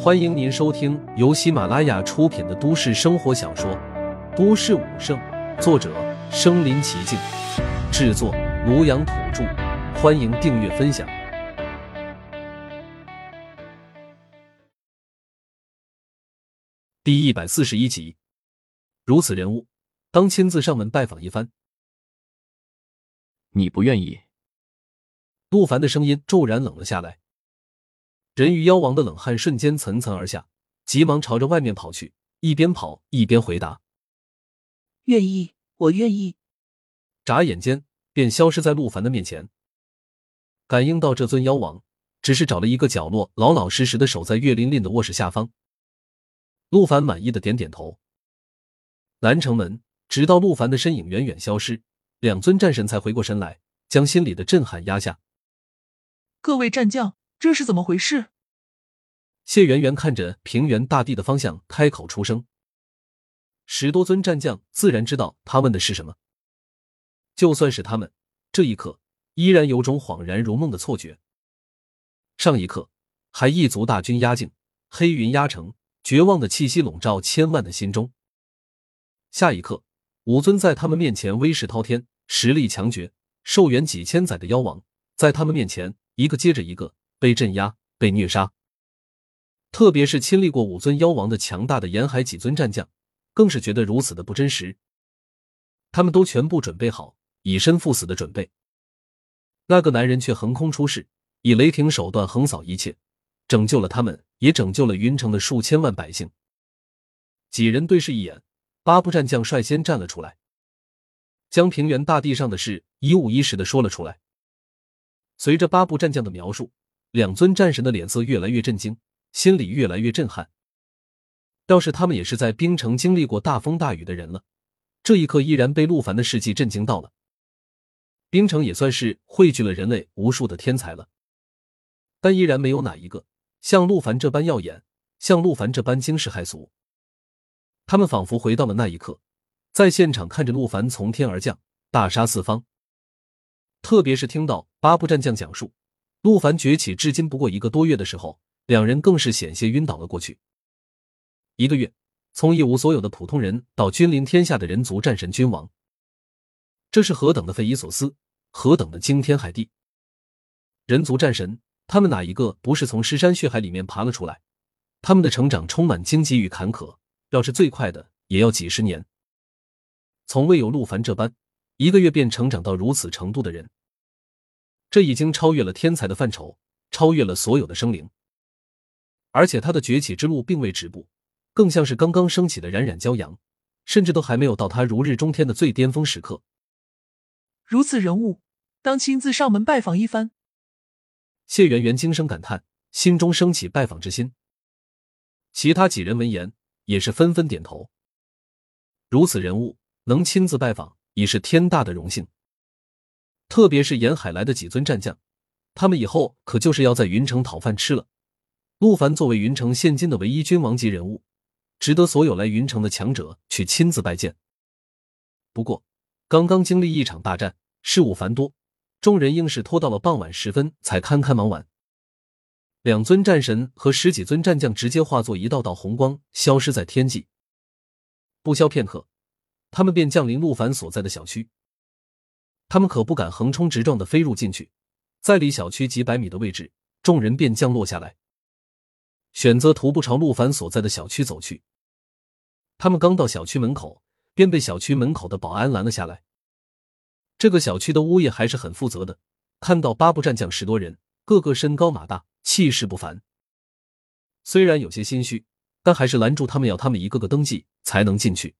欢迎您收听由喜马拉雅出品的都市生活小说《都市武圣》，作者：身临其境，制作：庐阳土著。欢迎订阅分享。第一百四十一集，如此人物，当亲自上门拜访一番。你不愿意？陆凡的声音骤然冷了下来。人鱼妖王的冷汗瞬间层层而下，急忙朝着外面跑去，一边跑一边回答：“愿意，我愿意。”眨眼间便消失在陆凡的面前。感应到这尊妖王，只是找了一个角落，老老实实的守在岳琳琳的卧室下方。陆凡满意的点点头。南城门，直到陆凡的身影远远消失，两尊战神才回过神来，将心里的震撼压下。各位战将。这是怎么回事？谢圆圆看着平原大地的方向，开口出声。十多尊战将自然知道他问的是什么。就算是他们，这一刻依然有种恍然如梦的错觉。上一刻还一族大军压境，黑云压城，绝望的气息笼罩千万的心中。下一刻，五尊在他们面前威势滔天、实力强绝、寿元几千载的妖王，在他们面前一个接着一个。被镇压、被虐杀，特别是亲历过五尊妖王的强大的沿海几尊战将，更是觉得如此的不真实。他们都全部准备好以身赴死的准备，那个男人却横空出世，以雷霆手段横扫一切，拯救了他们，也拯救了云城的数千万百姓。几人对视一眼，八部战将率先站了出来，将平原大地上的事一五一十的说了出来。随着八部战将的描述。两尊战神的脸色越来越震惊，心里越来越震撼。要是他们也是在冰城经历过大风大雨的人了，这一刻依然被陆凡的事迹震惊到了。冰城也算是汇聚了人类无数的天才了，但依然没有哪一个像陆凡这般耀眼，像陆凡这般惊世骇俗。他们仿佛回到了那一刻，在现场看着陆凡从天而降，大杀四方。特别是听到八部战将讲述。陆凡崛起至今不过一个多月的时候，两人更是险些晕倒了过去。一个月，从一无所有的普通人到君临天下的人族战神君王，这是何等的匪夷所思，何等的惊天骇地！人族战神，他们哪一个不是从尸山血海里面爬了出来？他们的成长充满荆棘与坎坷，要是最快的，也要几十年。从未有陆凡这般一个月便成长到如此程度的人。这已经超越了天才的范畴，超越了所有的生灵，而且他的崛起之路并未止步，更像是刚刚升起的冉冉骄阳，甚至都还没有到他如日中天的最巅峰时刻。如此人物，当亲自上门拜访一番。谢圆圆惊声感叹，心中升起拜访之心。其他几人闻言也是纷纷点头。如此人物能亲自拜访，已是天大的荣幸。特别是沿海来的几尊战将，他们以后可就是要在云城讨饭吃了。陆凡作为云城现今的唯一君王级人物，值得所有来云城的强者去亲自拜见。不过，刚刚经历一场大战，事务繁多，众人硬是拖到了傍晚时分才堪堪忙完。两尊战神和十几尊战将直接化作一道道红光，消失在天际。不消片刻，他们便降临陆凡所在的小区。他们可不敢横冲直撞的飞入进去，在离小区几百米的位置，众人便降落下来，选择徒步朝陆凡所在的小区走去。他们刚到小区门口，便被小区门口的保安拦了下来。这个小区的物业还是很负责的，看到八部战将十多人，个个身高马大，气势不凡。虽然有些心虚，但还是拦住他们，要他们一个个登记才能进去。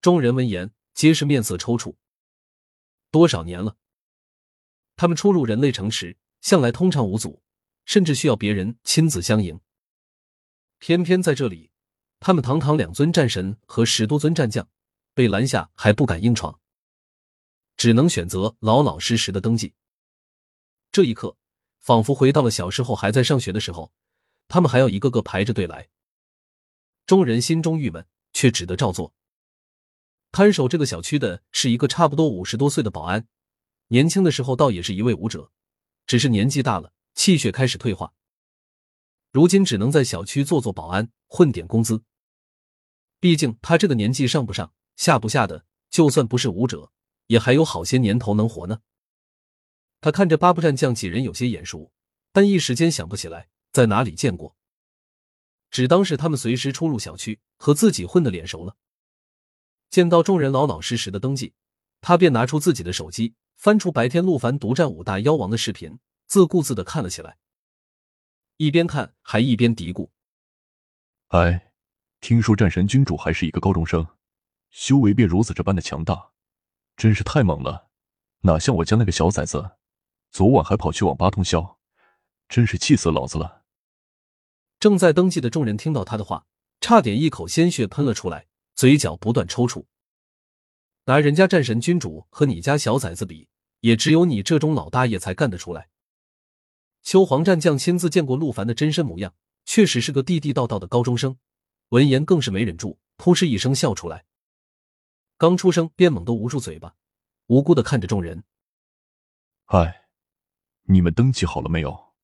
众人闻言，皆是面色抽搐。多少年了？他们初入人类城池，向来通畅无阻，甚至需要别人亲自相迎。偏偏在这里，他们堂堂两尊战神和十多尊战将被拦下，还不敢硬闯，只能选择老老实实的登记。这一刻，仿佛回到了小时候还在上学的时候，他们还要一个个排着队来。众人心中郁闷，却只得照做。看守这个小区的是一个差不多五十多岁的保安，年轻的时候倒也是一位武者，只是年纪大了，气血开始退化。如今只能在小区做做保安，混点工资。毕竟他这个年纪上不上下不下的，就算不是武者，也还有好些年头能活呢。他看着八部战将几人有些眼熟，但一时间想不起来在哪里见过，只当是他们随时出入小区，和自己混的脸熟了。见到众人老老实实的登记，他便拿出自己的手机，翻出白天陆凡独占五大妖王的视频，自顾自的看了起来，一边看还一边嘀咕：“哎，听说战神君主还是一个高中生，修为便如此这般的强大，真是太猛了，哪像我家那个小崽子。”昨晚还跑去网吧通宵，真是气死老子了！正在登记的众人听到他的话，差点一口鲜血喷了出来，嘴角不断抽搐。拿人家战神君主和你家小崽子比，也只有你这种老大爷才干得出来。秋皇战将亲自见过陆凡的真身模样，确实是个地地道道的高中生。闻言更是没忍住，扑哧一声笑出来。刚出生便猛地捂住嘴巴，无辜的看着众人。哎。你们登记好了没有？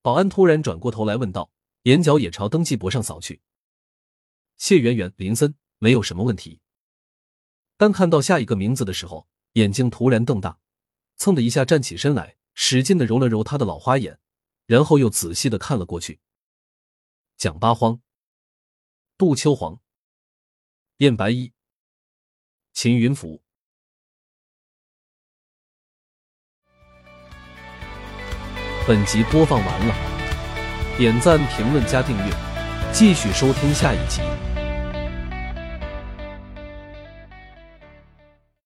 保安突然转过头来问道，眼角也朝登记簿上扫去。谢圆圆、林森没有什么问题，但看到下一个名字的时候，眼睛突然瞪大，蹭的一下站起身来，使劲的揉了揉他的老花眼，然后又仔细的看了过去。蒋八荒、杜秋黄、燕白衣、秦云甫。本集播放完了，点赞、评论、加订阅，继续收听下一集。